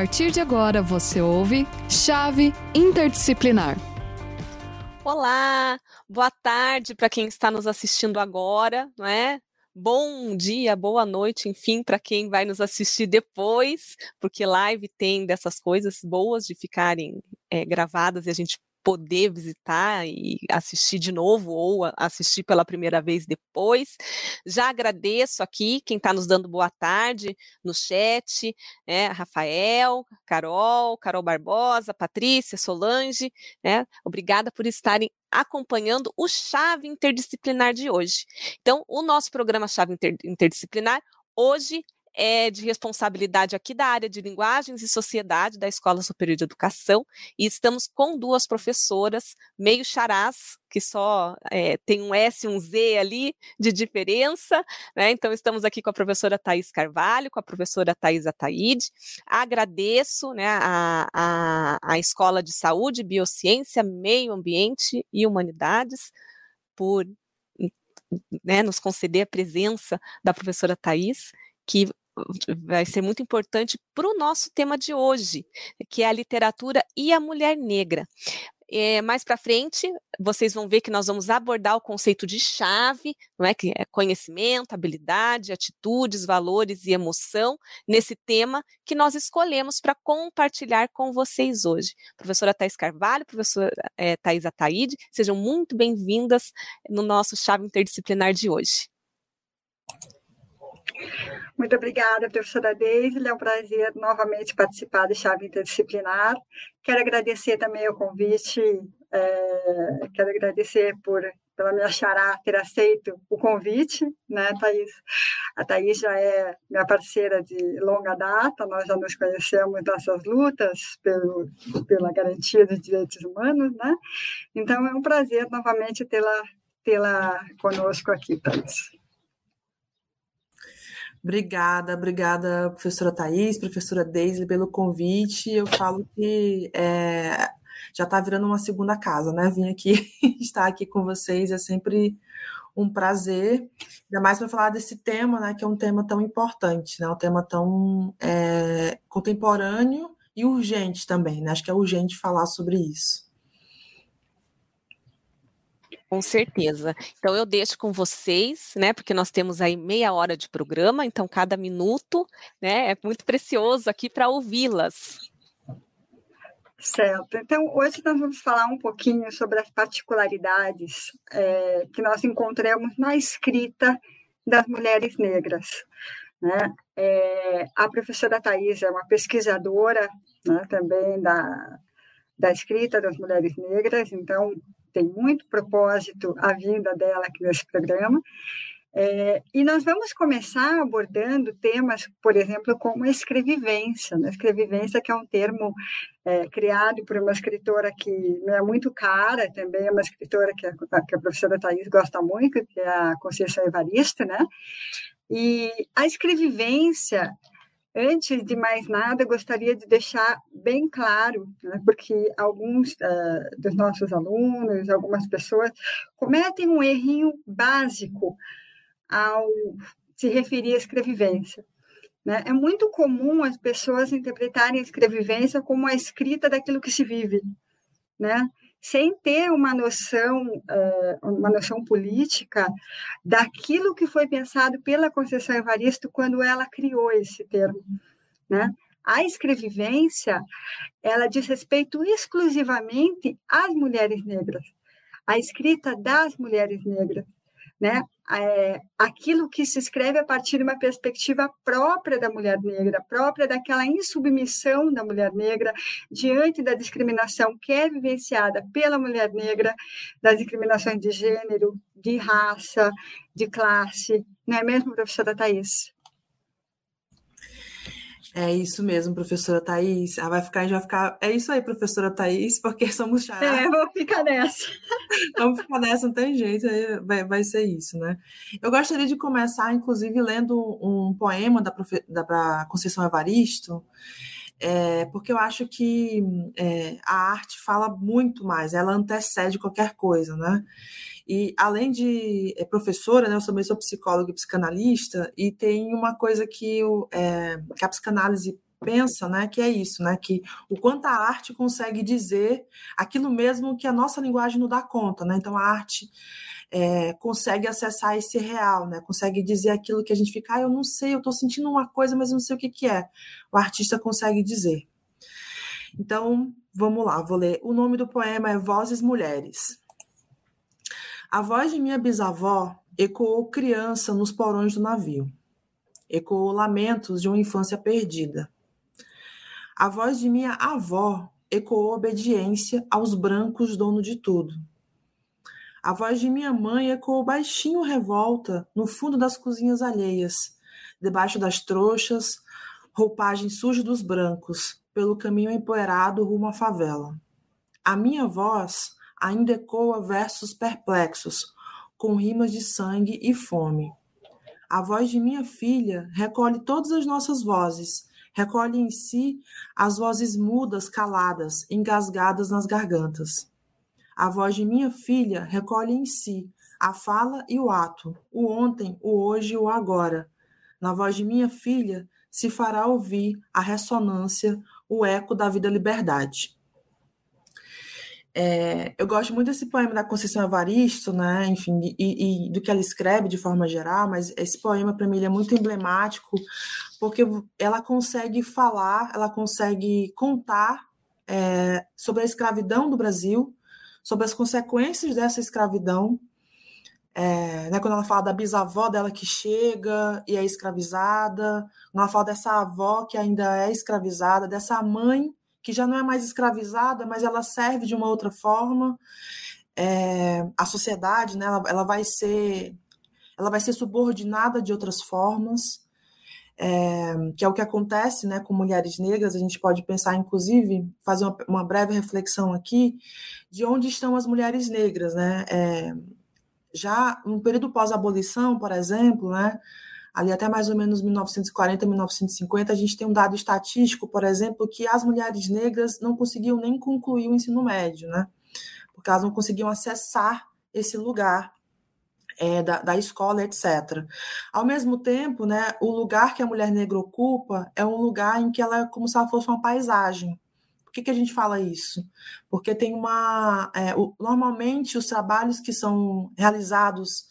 partir de agora você ouve Chave Interdisciplinar. Olá, boa tarde para quem está nos assistindo agora, não é? Bom dia, boa noite, enfim, para quem vai nos assistir depois, porque live tem dessas coisas boas de ficarem é, gravadas e a gente poder visitar e assistir de novo ou assistir pela primeira vez depois. Já agradeço aqui quem está nos dando boa tarde no chat, né, Rafael, Carol, Carol Barbosa, Patrícia, Solange, né, obrigada por estarem acompanhando o Chave Interdisciplinar de hoje. Então, o nosso programa Chave Interdisciplinar hoje é de responsabilidade aqui da área de linguagens e sociedade da Escola Superior de Educação e estamos com duas professoras, meio charás, que só é, tem um S e um Z ali de diferença, né? Então estamos aqui com a professora Thais Carvalho, com a professora Thais Ataíde. Agradeço né, a, a, a Escola de Saúde, Biociência, Meio Ambiente e Humanidades por né, nos conceder a presença da professora Thais, que vai ser muito importante para o nosso tema de hoje, que é a literatura e a mulher negra. É, mais para frente, vocês vão ver que nós vamos abordar o conceito de chave, não é que é conhecimento, habilidade, atitudes, valores e emoção nesse tema que nós escolhemos para compartilhar com vocês hoje. Professora Thais Carvalho, professora é, Thais Ataíde, sejam muito bem-vindas no nosso chave interdisciplinar de hoje. Muito obrigada, professora Deise. É um prazer novamente participar do Chave Interdisciplinar. Quero agradecer também o convite, é, quero agradecer por pela minha xará ter aceito o convite, né, Thaís? A Thaís já é minha parceira de longa data, nós já nos conhecemos nessas lutas pelo, pela garantia dos direitos humanos, né? Então é um prazer novamente tê-la tê-la conosco aqui, Thaís. Obrigada, obrigada, professora Thais, professora Deise, pelo convite. Eu falo que é, já está virando uma segunda casa, né? Vim aqui estar aqui com vocês é sempre um prazer, ainda mais para falar desse tema, né? Que é um tema tão importante, né? Um tema tão é, contemporâneo e urgente também, né? Acho que é urgente falar sobre isso. Com certeza. Então eu deixo com vocês, né? Porque nós temos aí meia hora de programa, então cada minuto, né, é muito precioso aqui para ouvi-las. Certo. Então, hoje nós vamos falar um pouquinho sobre as particularidades é, que nós encontramos na escrita das mulheres negras. Né? É, a professora Thais é uma pesquisadora né, também da, da escrita das mulheres negras, então tem muito propósito a vinda dela aqui nesse programa. É, e nós vamos começar abordando temas, por exemplo, como escrevivência. Né? Escrevivência, que é um termo é, criado por uma escritora que me é muito cara, também é uma escritora que a, que a professora Thais gosta muito, que é a Conceição Evaristo. Né? E a escrevivência Antes de mais nada, gostaria de deixar bem claro, né, porque alguns uh, dos nossos alunos, algumas pessoas, cometem um errinho básico ao se referir à escrevivência. Né? É muito comum as pessoas interpretarem a escrevivência como a escrita daquilo que se vive. Né? Sem ter uma noção, uma noção política daquilo que foi pensado pela Conceição Evaristo quando ela criou esse termo, né? A escrevivência, ela diz respeito exclusivamente às mulheres negras, a escrita das mulheres negras, né? É, aquilo que se escreve a partir de uma perspectiva própria da mulher negra, própria daquela insubmissão da mulher negra diante da discriminação que é vivenciada pela mulher negra, das discriminações de gênero, de raça, de classe, não é mesmo, professora Thais? É isso mesmo, professora Thais. Ah, vai ficar, já vai ficar. É isso aí, professora Thais, porque somos já. É, vamos ficar nessa. vamos ficar nessa, não tem jeito, vai, vai ser isso, né? Eu gostaria de começar, inclusive, lendo um poema da, profe... da Conceição Evaristo, é, porque eu acho que é, a arte fala muito mais, ela antecede qualquer coisa, né? E além de é, professora, né, eu também sou psicóloga e psicanalista, e tem uma coisa que, eu, é, que a psicanálise pensa, né, que é isso, né, que o quanto a arte consegue dizer aquilo mesmo que a nossa linguagem não dá conta, né? Então a arte é, consegue acessar esse real, né? Consegue dizer aquilo que a gente fica, ah, eu não sei, eu estou sentindo uma coisa, mas eu não sei o que, que é. O artista consegue dizer. Então, vamos lá, vou ler. O nome do poema é Vozes Mulheres. A voz de minha bisavó ecoou criança nos porões do navio. Ecoou lamentos de uma infância perdida. A voz de minha avó ecoou obediência aos brancos dono de tudo. A voz de minha mãe ecoou baixinho revolta no fundo das cozinhas alheias, debaixo das trouxas, roupagem suja dos brancos, pelo caminho empoeirado rumo à favela. A minha voz ainda ecoa versos perplexos, com rimas de sangue e fome. A voz de minha filha recolhe todas as nossas vozes, recolhe em si as vozes mudas, caladas, engasgadas nas gargantas. A voz de minha filha recolhe em si a fala e o ato, o ontem, o hoje e o agora. Na voz de minha filha se fará ouvir a ressonância, o eco da vida liberdade. É, eu gosto muito desse poema da Conceição Evaristo, né? Enfim, e, e, do que ela escreve de forma geral, mas esse poema para mim é muito emblemático porque ela consegue falar, ela consegue contar é, sobre a escravidão do Brasil, sobre as consequências dessa escravidão. É, né, quando ela fala da bisavó dela que chega e é escravizada, quando ela fala dessa avó que ainda é escravizada, dessa mãe que já não é mais escravizada, mas ela serve de uma outra forma. É, a sociedade, né, ela, ela vai ser ela vai ser subordinada de outras formas é, que é o que acontece né, com mulheres negras. A gente pode pensar, inclusive, fazer uma, uma breve reflexão aqui de onde estão as mulheres negras. Né? É, já no período pós-abolição, por exemplo, né, ali até mais ou menos 1940, 1950, a gente tem um dado estatístico, por exemplo, que as mulheres negras não conseguiam nem concluir o ensino médio, né? porque elas não conseguiam acessar esse lugar é, da, da, escola, etc. Ao mesmo tempo, né, o lugar que a mulher negra ocupa é um lugar em que ela é como se ela fosse uma paisagem. Por que, que a gente fala isso? Porque tem uma. É, o, normalmente, os trabalhos que são realizados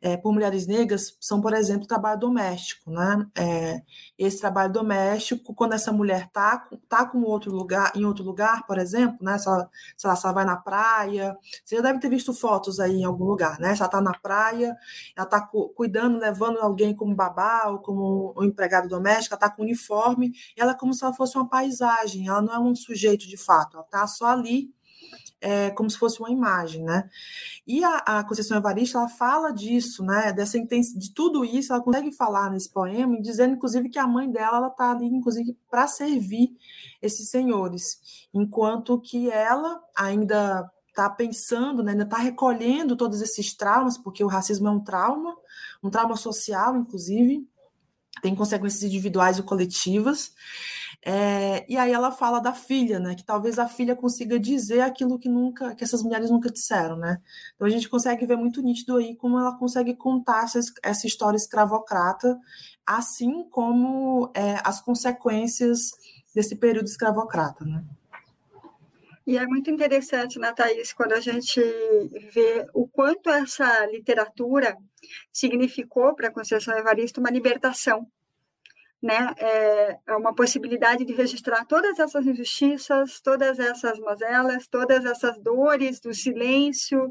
é, por mulheres negras são, por exemplo, trabalho doméstico, né? É, esse trabalho doméstico, quando essa mulher está tá com outro lugar, em outro lugar, por exemplo, né? Se ela, se ela, vai na praia, você já deve ter visto fotos aí em algum lugar, né? Se ela está na praia, ela está cu cuidando, levando alguém como babá ou como um empregado doméstico, ela está com uniforme, ela é como se ela fosse uma paisagem, ela não é um sujeito de fato, ela está só ali é, como se fosse uma imagem, né? E a, a Conceição Evaristo, ela fala disso, né? Dessa de tudo isso, ela consegue falar nesse poema, dizendo, inclusive, que a mãe dela, ela está ali, inclusive, para servir esses senhores, enquanto que ela ainda está pensando, né, ainda está recolhendo todos esses traumas, porque o racismo é um trauma, um trauma social, inclusive, tem consequências individuais e coletivas, é, e aí ela fala da filha, né? Que talvez a filha consiga dizer aquilo que nunca, que essas mulheres nunca disseram, né? Então a gente consegue ver muito nítido aí como ela consegue contar essa, essa história escravocrata, assim como é, as consequências desse período escravocrata, né? E é muito interessante, né, Thaís, quando a gente vê o quanto essa literatura significou para a Conceição Evaristo uma libertação né, é, é uma possibilidade de registrar todas essas injustiças, todas essas mazelas, todas essas dores do silêncio,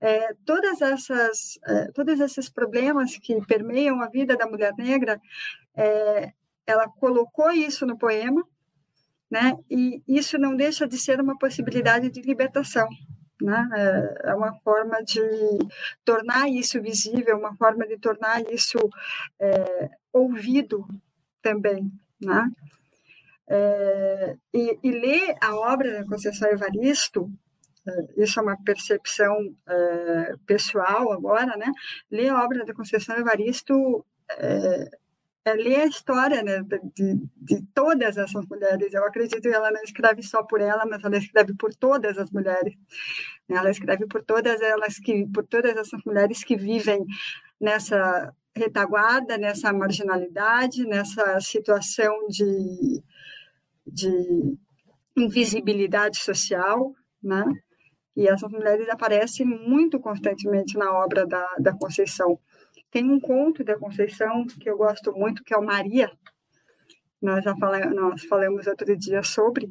é, todas essas, é, todos esses problemas que permeiam a vida da mulher negra, é, ela colocou isso no poema, né, e isso não deixa de ser uma possibilidade de libertação. Né? É, é uma forma de tornar isso visível, uma forma de tornar isso é, ouvido também, né? É, e, e, ler a obra da Conceição Evaristo, é, isso é uma percepção é, pessoal agora, né? Ler a obra da Conceição Evaristo é, é ler a história né, de, de, todas essas mulheres. Eu acredito que ela não escreve só por ela, mas ela escreve por todas as mulheres. Ela escreve por todas elas que, por todas essas mulheres que vivem nessa retaguarda, nessa marginalidade, nessa situação de, de invisibilidade social, né? E essas mulheres aparecem muito constantemente na obra da, da Conceição. Tem um conto da Conceição que eu gosto muito, que é o Maria. Nós já falamos, nós falamos outro dia sobre.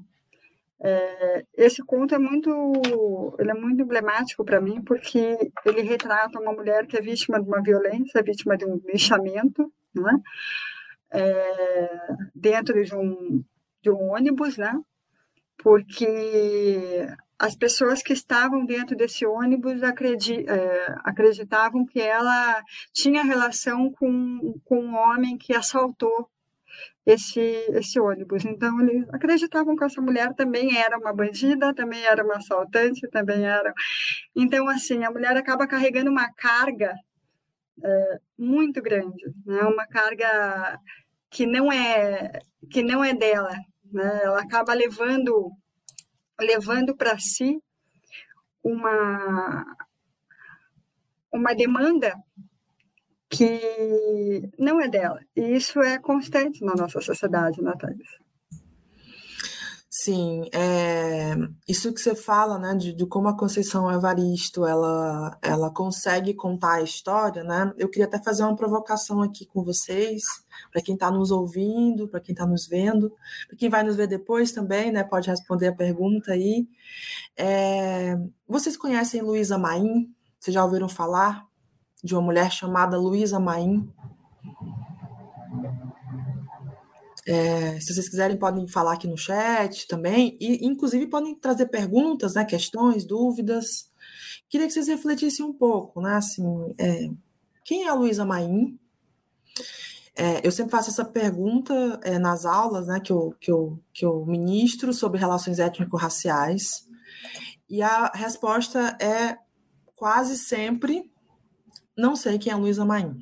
É, esse conto é muito, ele é muito emblemático para mim porque ele retrata uma mulher que é vítima de uma violência, vítima de um lixamento, né? É, dentro de um, de um ônibus, né? Porque as pessoas que estavam dentro desse ônibus acredi é, acreditavam que ela tinha relação com, com um homem que assaltou esse, esse ônibus. Então, eles acreditavam que essa mulher também era uma bandida, também era uma assaltante, também era. Então, assim, a mulher acaba carregando uma carga é, muito grande, né? uma carga que não é que não é dela, né? Ela acaba levando levando para si uma uma demanda que não é dela. E isso é constante na nossa sociedade, Natália. Sim, é, isso que você fala, né, de, de, como a Conceição Evaristo, ela, ela consegue contar a história, né, eu queria até fazer uma provocação aqui com vocês, para quem está nos ouvindo, para quem está nos vendo, para quem vai nos ver depois também, né, pode responder a pergunta aí. É, vocês conhecem Luísa Maim? Vocês já ouviram falar de uma mulher chamada Luísa Maim? É, se vocês quiserem, podem falar aqui no chat também, e inclusive podem trazer perguntas, né, questões, dúvidas. Queria que vocês refletissem um pouco, né, assim, é, quem é a Luísa Maim? É, eu sempre faço essa pergunta é, nas aulas, né, que eu, que, eu, que eu ministro sobre relações étnico-raciais, e a resposta é quase sempre não sei quem é a Luísa Maim.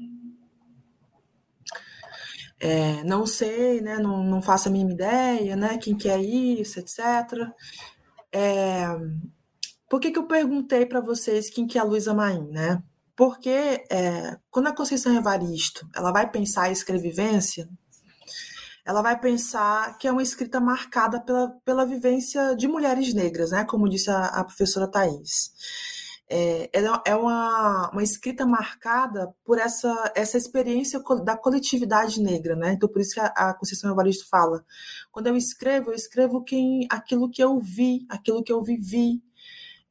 É, não sei, né, não, não faço a mínima ideia, né, quem que é isso, etc. É, por que, que eu perguntei para vocês quem que é a Luísa Maim, né? Porque é, quando a Conceição Evaristo ela vai pensar a escrevivência, ela vai pensar que é uma escrita marcada pela, pela vivência de mulheres negras, né? Como disse a, a professora Thais é, é uma, uma escrita marcada por essa, essa experiência da coletividade negra, né? Então, por isso que a, a Conceição Evaristo fala: quando eu escrevo, eu escrevo quem, aquilo que eu vi, aquilo que eu vivi,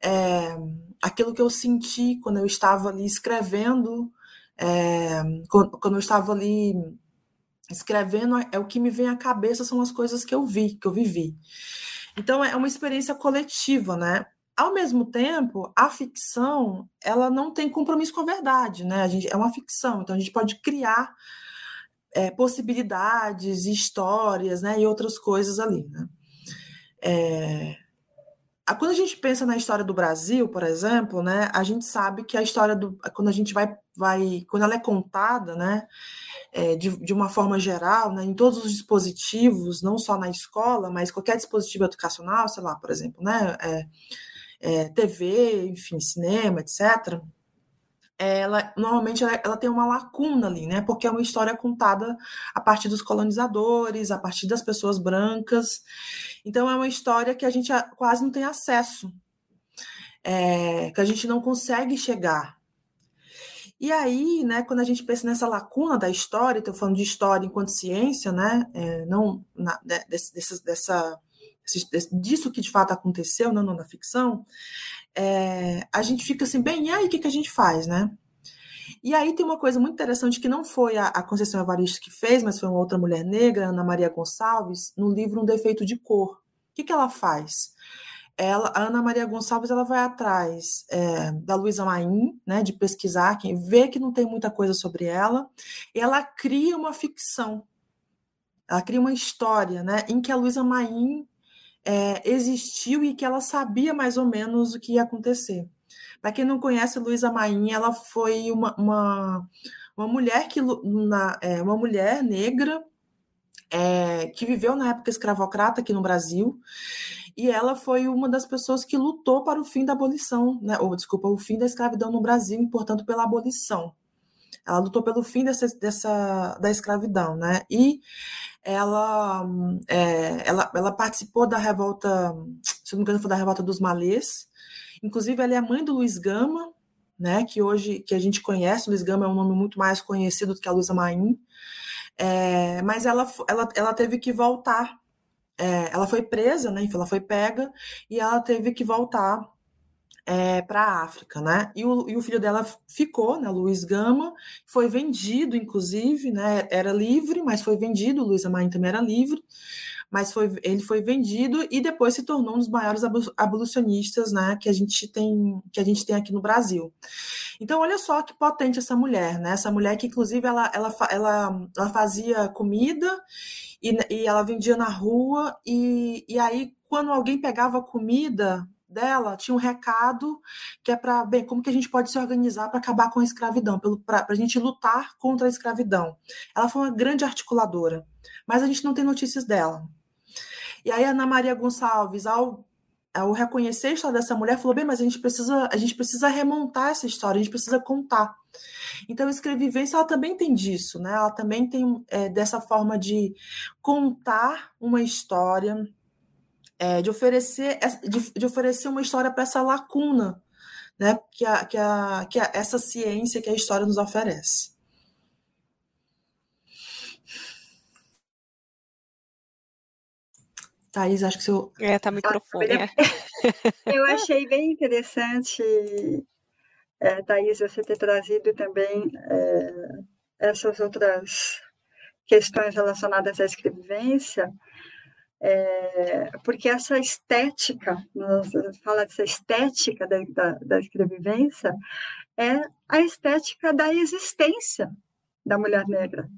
é, aquilo que eu senti quando eu estava ali escrevendo, é, quando, quando eu estava ali escrevendo, é o que me vem à cabeça, são as coisas que eu vi, que eu vivi. Então, é uma experiência coletiva, né? Ao mesmo tempo, a ficção ela não tem compromisso com a verdade, né? A gente, é uma ficção, então a gente pode criar é, possibilidades, histórias, né, e outras coisas ali, né? É, quando a gente pensa na história do Brasil, por exemplo, né, a gente sabe que a história do quando a gente vai, vai quando ela é contada, né, é, de, de uma forma geral, né, em todos os dispositivos, não só na escola, mas qualquer dispositivo educacional, sei lá, por exemplo, né, é, é, TV, enfim, cinema, etc., ela normalmente ela, ela, tem uma lacuna ali, né? Porque é uma história contada a partir dos colonizadores, a partir das pessoas brancas. Então é uma história que a gente quase não tem acesso, é, que a gente não consegue chegar. E aí, né, quando a gente pensa nessa lacuna da história, estou falando de história enquanto ciência, né, é, não na, desse, dessa disso que de fato aconteceu, não, não na ficção, é, a gente fica assim, bem, e aí o que, que a gente faz, né? E aí tem uma coisa muito interessante que não foi a, a Conceição Evaristo que fez, mas foi uma outra mulher negra, Ana Maria Gonçalves, no livro Um Defeito de Cor. O que, que ela faz? Ela, a Ana Maria Gonçalves ela vai atrás é, da Luísa Maim, né, de pesquisar, quem vê que não tem muita coisa sobre ela, e ela cria uma ficção. Ela cria uma história, né, em que a Luísa Maim é, existiu e que ela sabia mais ou menos o que ia acontecer. Para quem não conhece, Luísa Maim, ela foi uma, uma, uma mulher que na, é, uma mulher negra é, que viveu na época escravocrata aqui no Brasil e ela foi uma das pessoas que lutou para o fim da abolição, né, ou desculpa, o fim da escravidão no Brasil, e portanto pela abolição. ela lutou pelo fim dessa, dessa da escravidão, né? E ela, é, ela, ela participou da revolta, se não me engano, foi da revolta dos Malês. Inclusive, ela é a mãe do Luiz Gama, né? Que hoje que a gente conhece, Luiz Gama é um nome muito mais conhecido do que a Luísa Maim. É, mas ela, ela, ela teve que voltar. É, ela foi presa, né? Ela foi pega e ela teve que voltar é, para a África, né? E o, e o, filho dela ficou, né? Luiz Gama, foi vendido, inclusive, né? Era livre, mas foi vendido. Luiz Amaim também era livre, mas foi, ele foi vendido e depois se tornou um dos maiores abolicionistas, né? Que a gente tem, que a gente tem aqui no Brasil. Então, olha só que potente essa mulher, né? Essa mulher que, inclusive, ela, ela, ela, ela fazia comida e, e ela vendia na rua e, e aí quando alguém pegava comida dela tinha um recado que é para, bem, como que a gente pode se organizar para acabar com a escravidão, para a gente lutar contra a escravidão. Ela foi uma grande articuladora, mas a gente não tem notícias dela. E aí a Ana Maria Gonçalves, ao, ao reconhecer a história dessa mulher, falou, bem, mas a gente precisa, a gente precisa remontar essa história, a gente precisa contar. Então, a escrevivência, ela também tem disso, né? Ela também tem é, dessa forma de contar uma história, é, de, oferecer, de, de oferecer uma história para essa lacuna né, que, a, que, a, que a, essa ciência que a história nos oferece. Thaís, acho que seu. É, tá microfone. É. Eu achei bem interessante, é, Thaís, você ter trazido também é, essas outras questões relacionadas à escrevivência, é, porque essa estética, fala dessa estética da, da, da escrevivência, é a estética da existência da mulher negra,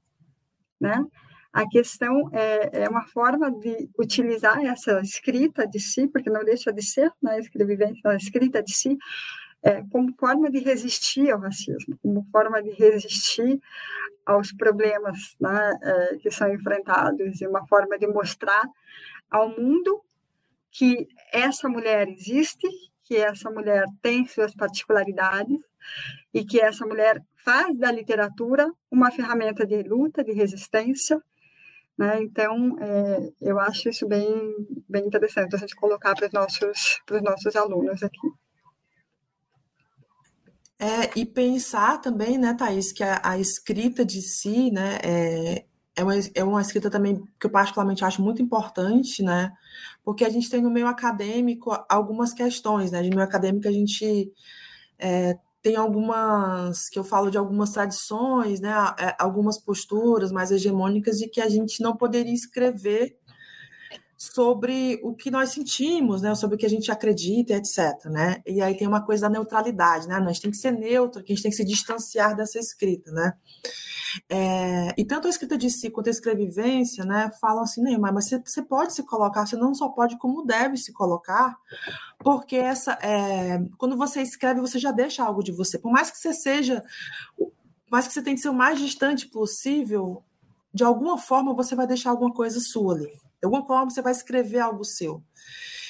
né? A questão é, é, uma forma de utilizar essa escrita de si, porque não deixa de ser né, escrevivência, a escrita de si, é, como forma de resistir ao racismo, como forma de resistir aos problemas né, é, que são enfrentados, e uma forma de mostrar ao mundo que essa mulher existe, que essa mulher tem suas particularidades e que essa mulher faz da literatura uma ferramenta de luta, de resistência. Né? Então, é, eu acho isso bem, bem interessante a gente colocar para os nossos, nossos alunos aqui. É, e pensar também, né, Thaís, que a, a escrita de si, né, é, é, uma, é uma escrita também que eu particularmente acho muito importante, né, porque a gente tem no meio acadêmico algumas questões, né, no meio acadêmico a gente é, tem algumas, que eu falo de algumas tradições, né, é, algumas posturas mais hegemônicas de que a gente não poderia escrever sobre o que nós sentimos, né, sobre o que a gente acredita, etc. Né? E aí tem uma coisa da neutralidade, né? A gente tem que ser neutro, que a gente tem que se distanciar dessa escrita, né? É, e tanto a escrita de si quanto a escrevivência, né, falam assim, Neymar, mas você, você pode se colocar, você não só pode, como deve se colocar, porque essa, é, quando você escreve, você já deixa algo de você. Por mais que você seja, por mais que você tenha que ser o mais distante possível, de alguma forma você vai deixar alguma coisa sua ali. De alguma forma você vai escrever algo seu.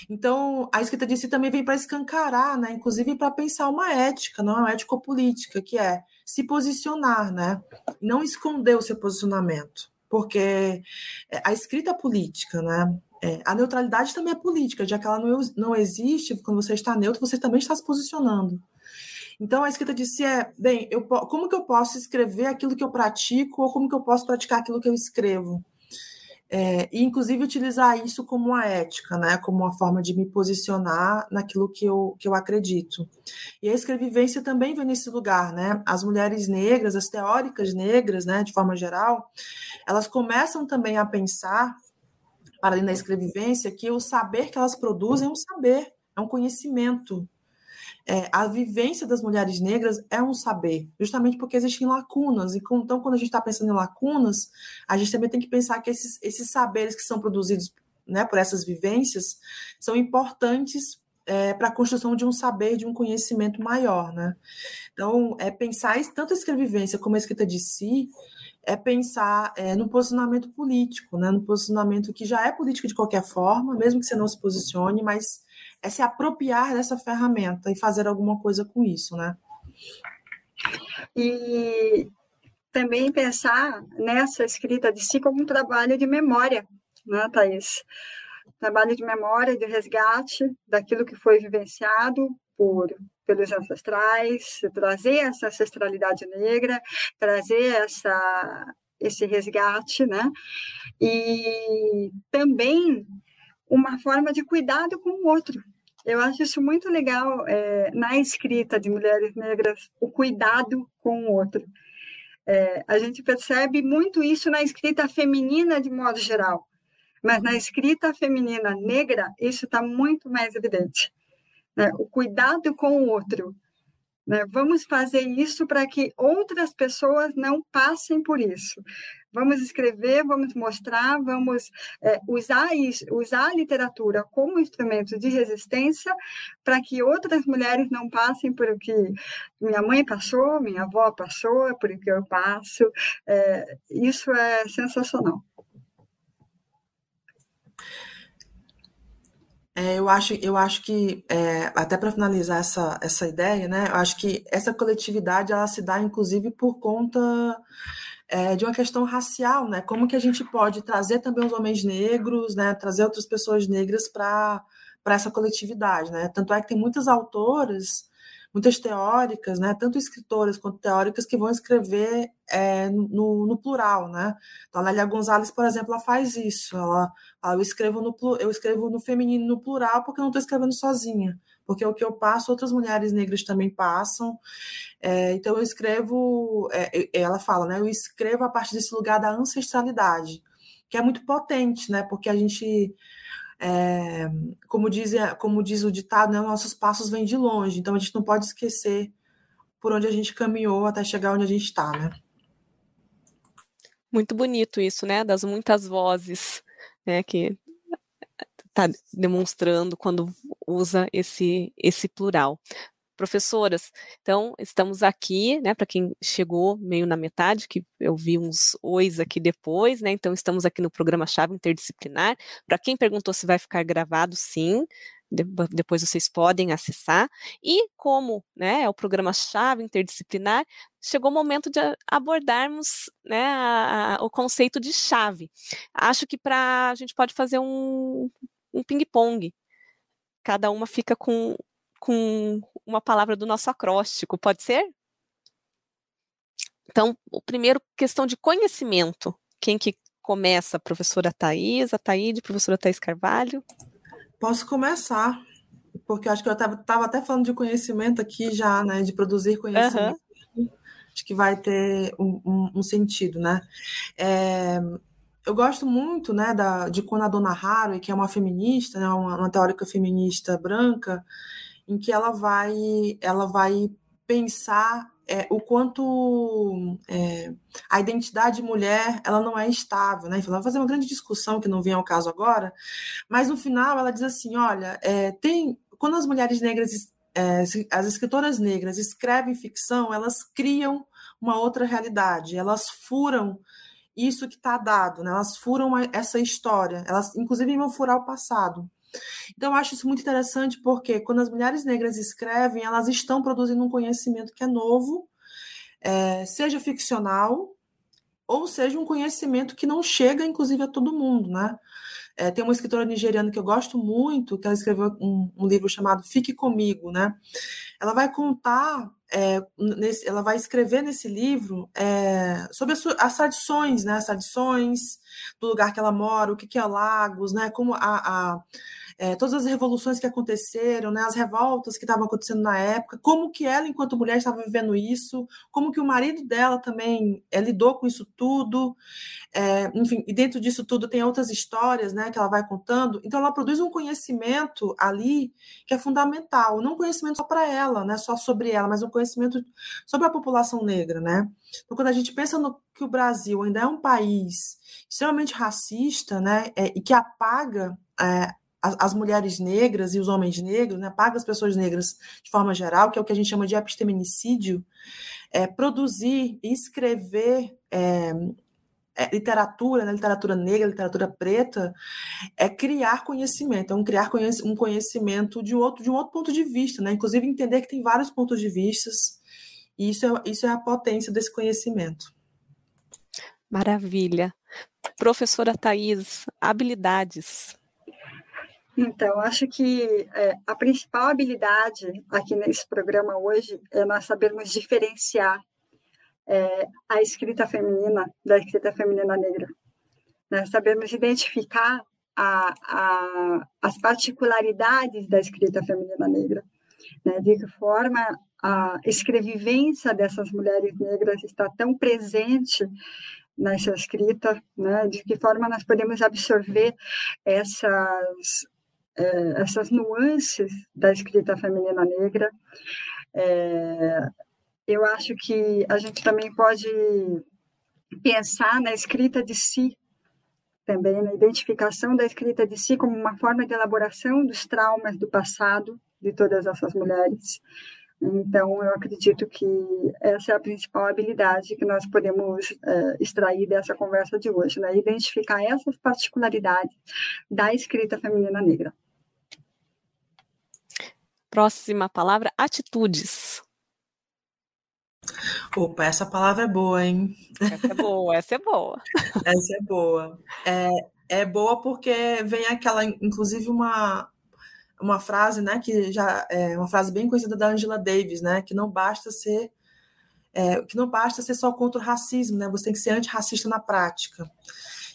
Então, a escrita de si também vem para escancarar, né? inclusive para pensar uma ética, não uma ético-política, que é se posicionar, né? não esconder o seu posicionamento, porque é, a escrita política, né? É, a neutralidade também é política, já que ela não, não existe, quando você está neutro, você também está se posicionando. Então, a escrita de si é, bem, eu, como que eu posso escrever aquilo que eu pratico ou como que eu posso praticar aquilo que eu escrevo? É, e, inclusive, utilizar isso como uma ética, né? como uma forma de me posicionar naquilo que eu, que eu acredito. E a escrevivência também vem nesse lugar. Né? As mulheres negras, as teóricas negras, né, de forma geral, elas começam também a pensar, para além da escrevivência, que o saber que elas produzem é um saber, é um conhecimento, é, a vivência das mulheres negras é um saber, justamente porque existem lacunas. E então, quando a gente está pensando em lacunas, a gente também tem que pensar que esses, esses saberes que são produzidos né, por essas vivências são importantes é, para a construção de um saber, de um conhecimento maior. Né? Então, é pensar tanto a escrevivência como a escrita de si é pensar é, no posicionamento político, né? no posicionamento que já é político de qualquer forma, mesmo que você não se posicione, mas é se apropriar dessa ferramenta e fazer alguma coisa com isso, né? E também pensar nessa escrita de si como um trabalho de memória, né, Thais? Trabalho de memória, de resgate daquilo que foi vivenciado por pelos ancestrais, trazer essa ancestralidade negra, trazer essa esse resgate, né? E também uma forma de cuidado com o outro. Eu acho isso muito legal é, na escrita de mulheres negras, o cuidado com o outro. É, a gente percebe muito isso na escrita feminina de modo geral, mas na escrita feminina negra isso está muito mais evidente. Né? O cuidado com o outro, né? Vamos fazer isso para que outras pessoas não passem por isso. Vamos escrever, vamos mostrar, vamos é, usar, isso, usar a literatura como instrumento de resistência para que outras mulheres não passem por o que minha mãe passou, minha avó passou, por o que eu passo. É, isso é sensacional. É, eu, acho, eu acho que, é, até para finalizar essa, essa ideia, né, eu acho que essa coletividade ela se dá, inclusive, por conta é, de uma questão racial, né? Como que a gente pode trazer também os homens negros, né, trazer outras pessoas negras para essa coletividade, né? Tanto é que tem muitas autoras muitas teóricas, né, tanto escritoras quanto teóricas, que vão escrever é, no, no, plural, né? Então, a Lélia Gonzalez, por exemplo, ela faz isso. Ela, ela, eu, escrevo no, eu escrevo no feminino no plural porque eu não estou escrevendo sozinha. Porque o que eu passo, outras mulheres negras também passam. É, então, eu escrevo, é, ela fala, né? Eu escrevo a partir desse lugar da ancestralidade, que é muito potente, né? Porque a gente é, como, diz, como diz o ditado, né, nossos passos vêm de longe, então a gente não pode esquecer por onde a gente caminhou até chegar onde a gente está, né? Muito bonito isso, né? Das muitas vozes, né? Que está demonstrando quando usa esse esse plural professoras. Então, estamos aqui, né, para quem chegou meio na metade, que eu vi uns ois aqui depois, né, então estamos aqui no programa Chave Interdisciplinar. Para quem perguntou se vai ficar gravado, sim, depois vocês podem acessar. E como né, é o programa Chave Interdisciplinar, chegou o momento de abordarmos né, a, a, o conceito de chave. Acho que para a gente pode fazer um, um ping-pong. Cada uma fica com com uma palavra do nosso acróstico, pode ser? Então, o primeiro, questão de conhecimento. Quem que começa? Professora Thais, a Taíde, professora Thais Carvalho? Posso começar, porque acho que eu estava até falando de conhecimento aqui já, né, de produzir conhecimento. Uhum. Acho que vai ter um, um, um sentido, né? É, eu gosto muito, né, da, de quando a Dona Haraway, que é uma feminista, né, uma, uma teórica feminista branca, em que ela vai, ela vai pensar é, o quanto é, a identidade de mulher ela não é estável, né? Ela vai fazer uma grande discussão que não vem ao caso agora, mas no final ela diz assim, olha, é, tem quando as mulheres negras, é, as escritoras negras escrevem ficção, elas criam uma outra realidade, elas furam isso que está dado, né? Elas furam essa história, elas inclusive vão furar o passado. Então, eu acho isso muito interessante porque quando as mulheres negras escrevem, elas estão produzindo um conhecimento que é novo, é, seja ficcional, ou seja um conhecimento que não chega, inclusive, a todo mundo, né? É, tem uma escritora nigeriana que eu gosto muito, que ela escreveu um, um livro chamado Fique Comigo, né? Ela vai contar, é, nesse, ela vai escrever nesse livro é, sobre as, as, tradições, né? As tradições do lugar que ela mora, o que, que é Lagos, né? Como a, a é, todas as revoluções que aconteceram, né, as revoltas que estavam acontecendo na época, como que ela, enquanto mulher, estava vivendo isso, como que o marido dela também é, lidou com isso tudo, é, enfim, e dentro disso tudo tem outras histórias, né, que ela vai contando. Então, ela produz um conhecimento ali que é fundamental, não um conhecimento só para ela, né, só sobre ela, mas um conhecimento sobre a população negra, né. Então, quando a gente pensa no que o Brasil ainda é um país extremamente racista, né, e que apaga é, as, as, mulheres negras e os homens negros, né, paga as pessoas negras de forma geral, que é o que a gente chama de episteminicídio, é, produzir e escrever é, é, literatura, né, literatura negra, literatura preta, é criar conhecimento, é um criar conhec um conhecimento de outro, de um outro ponto de vista, né, inclusive entender que tem vários pontos de vista, e isso é, isso é a potência desse conhecimento. Maravilha. Professora Thais, habilidades. Então, acho que é, a principal habilidade aqui nesse programa hoje é nós sabermos diferenciar é, a escrita feminina da escrita feminina negra. Né? Sabermos identificar a, a, as particularidades da escrita feminina negra. Né? De que forma a escrevivência dessas mulheres negras está tão presente nessa escrita, né? de que forma nós podemos absorver essas, é, essas nuances da escrita feminina negra. É, eu acho que a gente também pode pensar na escrita de si, também na identificação da escrita de si como uma forma de elaboração dos traumas do passado de todas essas mulheres. Então, eu acredito que essa é a principal habilidade que nós podemos é, extrair dessa conversa de hoje, né? identificar essas particularidades da escrita feminina negra. Próxima palavra, atitudes. Opa, essa palavra é boa, hein? Essa é boa, essa é boa. essa é boa. É, é boa porque vem aquela, inclusive, uma, uma frase, né, que já é uma frase bem conhecida da Angela Davis, né, que não basta ser é, que não basta ser só contra o racismo, né, você tem que ser antirracista na prática.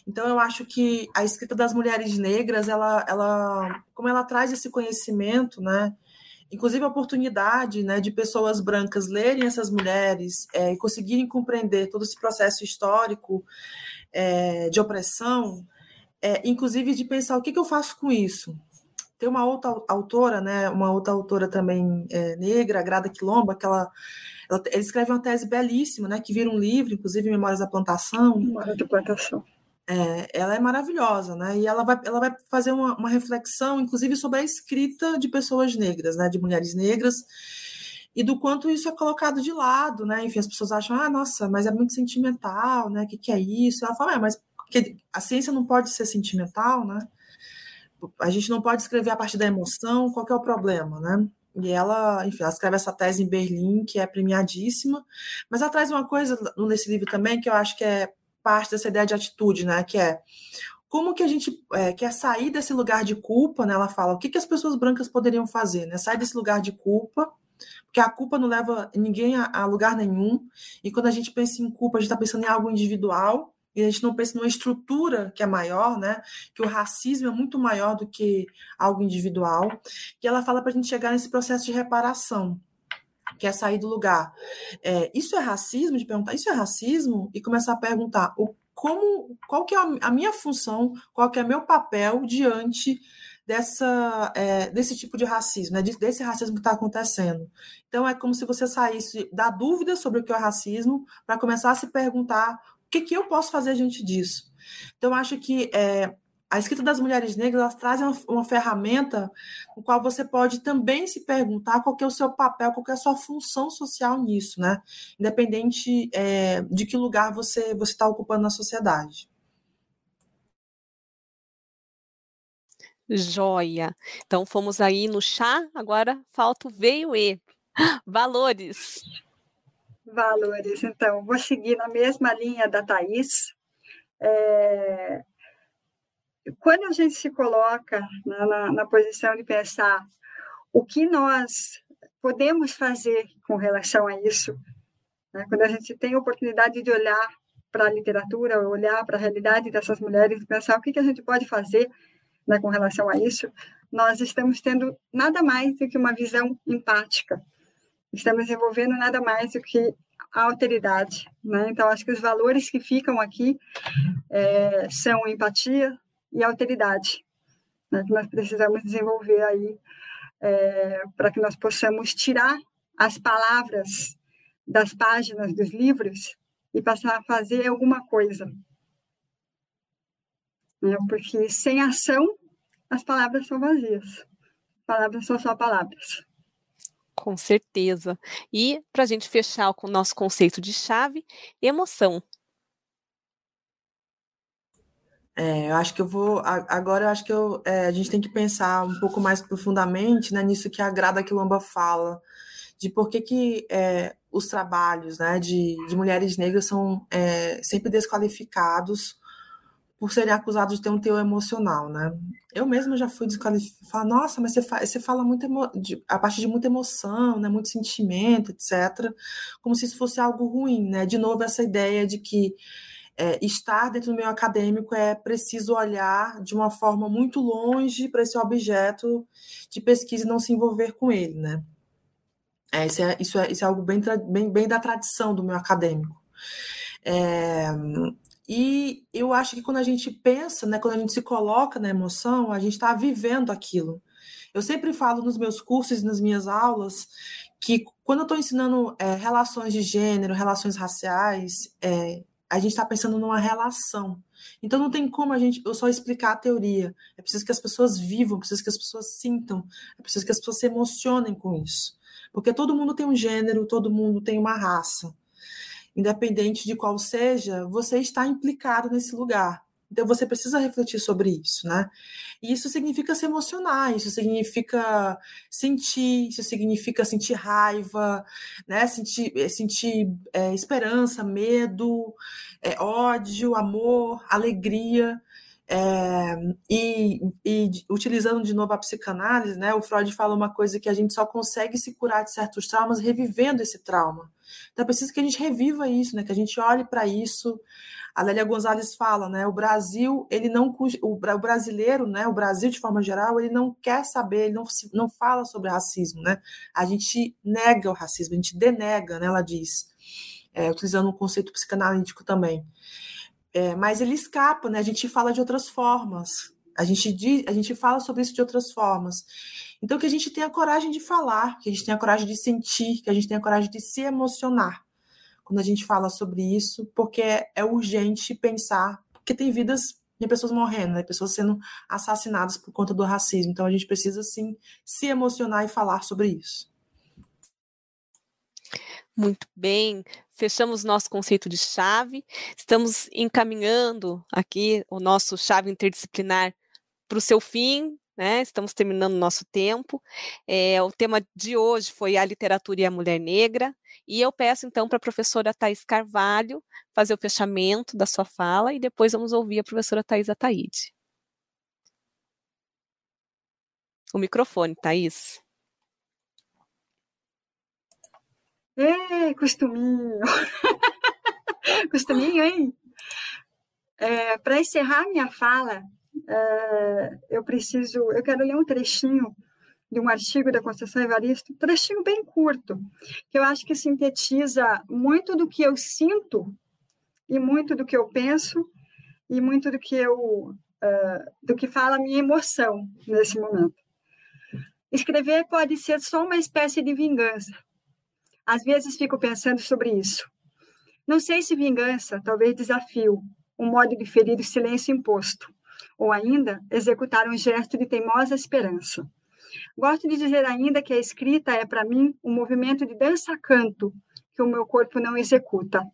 Então eu acho que a escrita das mulheres negras, ela, ela, como ela traz esse conhecimento, né, inclusive a oportunidade, né, de pessoas brancas lerem essas mulheres é, e conseguirem compreender todo esse processo histórico é, de opressão, é, inclusive de pensar o que, que eu faço com isso, tem uma outra autora, né, uma outra autora também é, negra, Grada Quilomba, que ela, ela, ela, escreve uma tese belíssima, né, que vira um livro, inclusive Memórias da Plantação. Memórias da Plantação. É, ela é maravilhosa, né, e ela vai, ela vai fazer uma, uma reflexão, inclusive, sobre a escrita de pessoas negras, né, de mulheres negras, e do quanto isso é colocado de lado, né, enfim, as pessoas acham, ah, nossa, mas é muito sentimental, né, o que, que é isso? Ela fala, é, mas a ciência não pode ser sentimental, né, a gente não pode escrever a partir da emoção, qual é o problema, né? E ela, enfim, ela escreve essa tese em Berlim, que é premiadíssima, mas ela traz uma coisa nesse livro também que eu acho que é parte dessa ideia de atitude, né? Que é como que a gente é, quer sair desse lugar de culpa, né? Ela fala o que, que as pessoas brancas poderiam fazer, né? Sair desse lugar de culpa, porque a culpa não leva ninguém a, a lugar nenhum. E quando a gente pensa em culpa, a gente está pensando em algo individual e a gente não pensa numa estrutura que é maior, né? Que o racismo é muito maior do que algo individual. E ela fala para a gente chegar nesse processo de reparação, que é sair do lugar. É, isso é racismo? De perguntar, isso é racismo? E começar a perguntar o, como, qual que é a minha função, qual que é o meu papel diante dessa, é, desse tipo de racismo, né? desse racismo que está acontecendo. Então, é como se você saísse da dúvida sobre o que é racismo para começar a se perguntar que, que eu posso fazer diante disso? Então, acho que é, a escrita das mulheres negras elas trazem uma, uma, ferramenta com qual você pode também se perguntar qual é o seu papel, qual é a sua função social nisso, né? Independente é, de que lugar você você está ocupando na sociedade. Joia. Então fomos aí no chá, agora falta o veio e valores. Valores, então, vou seguir na mesma linha da Thais. É, quando a gente se coloca na, na, na posição de pensar o que nós podemos fazer com relação a isso, né? quando a gente tem a oportunidade de olhar para a literatura, olhar para a realidade dessas mulheres, pensar o que, que a gente pode fazer né, com relação a isso, nós estamos tendo nada mais do que uma visão empática estamos desenvolvendo nada mais do que a alteridade. Né? Então, acho que os valores que ficam aqui é, são empatia e alteridade, né? que nós precisamos desenvolver aí é, para que nós possamos tirar as palavras das páginas dos livros e passar a fazer alguma coisa. Né? Porque sem ação, as palavras são vazias. Palavras são só palavras. Com certeza. E para a gente fechar com o nosso conceito de chave, emoção. É, eu acho que eu vou. Agora eu acho que eu, é, a gente tem que pensar um pouco mais profundamente né, nisso que a Grada Quilomba fala, de por que, que é, os trabalhos né, de, de mulheres negras são é, sempre desqualificados por serem acusados de ter um teor emocional, né? Eu mesma já fui desqualificada. Nossa, mas você, fa você fala muito de, a partir de muita emoção, né? Muito sentimento, etc. Como se isso fosse algo ruim, né? De novo, essa ideia de que é, estar dentro do meio acadêmico é preciso olhar de uma forma muito longe para esse objeto de pesquisa e não se envolver com ele, né? É, isso, é, isso, é, isso é algo bem, bem, bem da tradição do meio acadêmico. É, e eu acho que quando a gente pensa, né, quando a gente se coloca na emoção, a gente está vivendo aquilo. Eu sempre falo nos meus cursos e nas minhas aulas que quando eu estou ensinando é, relações de gênero, relações raciais, é, a gente está pensando numa relação. Então não tem como a gente eu só explicar a teoria. É preciso que as pessoas vivam, é preciso que as pessoas sintam, é preciso que as pessoas se emocionem com isso. Porque todo mundo tem um gênero, todo mundo tem uma raça independente de qual seja, você está implicado nesse lugar. Então você precisa refletir sobre isso, né? E isso significa se emocionar, isso significa sentir, isso significa sentir raiva, né? Sentir, eh, sentir é, esperança, medo, é, ódio, amor, alegria. É, e, e, utilizando de novo a psicanálise, né, o Freud fala uma coisa que a gente só consegue se curar de certos traumas revivendo esse trauma. Então é preciso que a gente reviva isso, né, que a gente olhe para isso. A Lélia Gonzalez fala, né, o Brasil, ele não o, brasileiro, né, o Brasil de forma geral, ele não quer saber, ele não, não fala sobre racismo, né? A gente nega o racismo, a gente denega, né, ela diz, é, utilizando um conceito psicanalítico também. É, mas ele escapa, né? A gente fala de outras formas. A gente, diz, a gente fala sobre isso de outras formas. Então, que a gente tenha coragem de falar, que a gente tenha coragem de sentir, que a gente tenha coragem de se emocionar quando a gente fala sobre isso, porque é, urgente pensar, porque tem vidas de pessoas morrendo, né? pessoas sendo assassinadas por conta do racismo. Então, a gente precisa, sim, se emocionar e falar sobre isso. Muito bem, fechamos nosso conceito de chave, estamos encaminhando aqui o nosso chave interdisciplinar para o seu fim, né? Estamos terminando nosso tempo. É, o tema de hoje foi a literatura e a mulher negra, e eu peço então para a professora Thais Carvalho fazer o fechamento da sua fala e depois vamos ouvir a professora Thais Ataíde. O microfone, Thais. Ei, costuminho! costuminho, hein? É, Para encerrar minha fala, é, eu preciso, eu quero ler um trechinho de um artigo da Conceição Evaristo, um trechinho bem curto, que eu acho que sintetiza muito do que eu sinto e muito do que eu penso e muito do que eu uh, do que fala a minha emoção nesse momento. Escrever pode ser só uma espécie de vingança, às vezes fico pensando sobre isso. Não sei se vingança, talvez desafio, um modo de ferir o silêncio imposto, ou ainda executar um gesto de teimosa esperança. Gosto de dizer ainda que a escrita é, para mim, um movimento de dança-canto que o meu corpo não executa.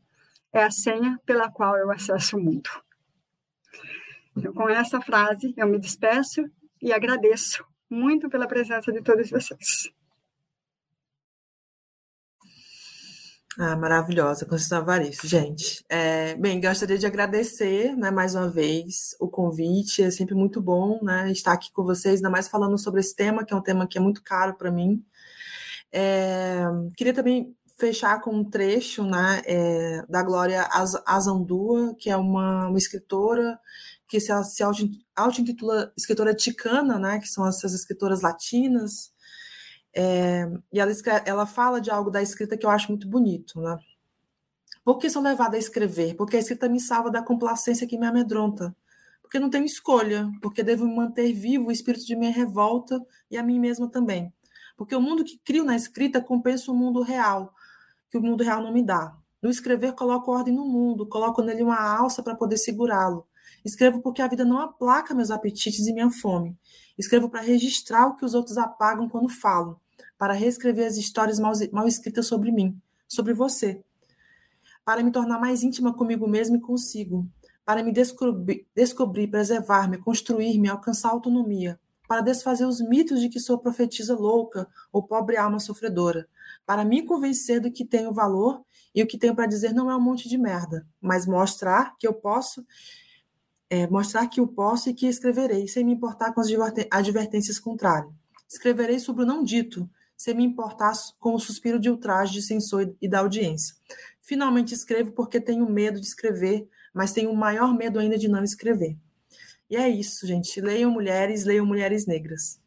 É a senha pela qual eu acesso o mundo. Então, com essa frase, eu me despeço e agradeço muito pela presença de todos vocês. Ah, maravilhosa, Conceição Avaristo, gente. É, bem, gostaria de agradecer, né, mais uma vez, o convite. É sempre muito bom, né, estar aqui com vocês, ainda mais falando sobre esse tema, que é um tema que é muito caro para mim. É, queria também fechar com um trecho, né, é, da Glória Azandua, que é uma, uma escritora que se, se auto-intitula escritora ticana, né, que são essas escritoras latinas, é, e ela, ela fala de algo da escrita que eu acho muito bonito, né? Por que sou levada a escrever? Porque a escrita me salva da complacência que me amedronta. Porque não tenho escolha. Porque devo manter vivo o espírito de minha revolta e a mim mesma também. Porque o mundo que crio na escrita compensa o mundo real, que o mundo real não me dá. No escrever, coloco ordem no mundo, coloco nele uma alça para poder segurá-lo. Escrevo porque a vida não aplaca meus apetites e minha fome. Escrevo para registrar o que os outros apagam quando falo para reescrever as histórias mal, mal escritas sobre mim, sobre você, para me tornar mais íntima comigo mesmo e consigo, para me descobrir, descobrir preservar-me, construir-me, alcançar autonomia, para desfazer os mitos de que sou profetisa louca ou pobre alma sofredora, para me convencer do que tenho valor e o que tenho para dizer não é um monte de merda, mas mostrar que eu posso, é, mostrar que eu posso e que escreverei, sem me importar com as advertências contrárias. Escreverei sobre o não dito, sem me importar com o suspiro de ultraje de censor e da audiência. Finalmente escrevo porque tenho medo de escrever, mas tenho maior medo ainda de não escrever. E é isso, gente. Leiam mulheres, leiam mulheres negras.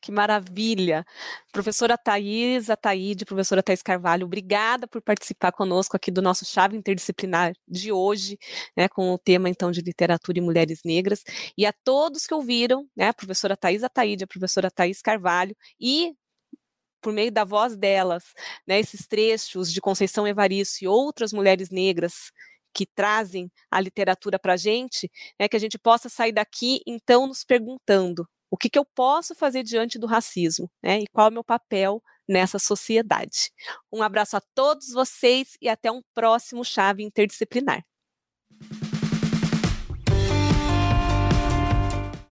Que maravilha! Professora Thais, Ataíde, professora Thais Carvalho, obrigada por participar conosco aqui do nosso Chave Interdisciplinar de hoje, né, com o tema, então, de literatura e mulheres negras. E a todos que ouviram, né, a professora Thais Ataíde, a professora Thais Carvalho e por meio da voz delas, né, esses trechos de Conceição Evaristo e outras mulheres negras que trazem a literatura para a gente, né, que a gente possa sair daqui, então, nos perguntando o que, que eu posso fazer diante do racismo né, e qual é o meu papel nessa sociedade. Um abraço a todos vocês e até um próximo Chave Interdisciplinar.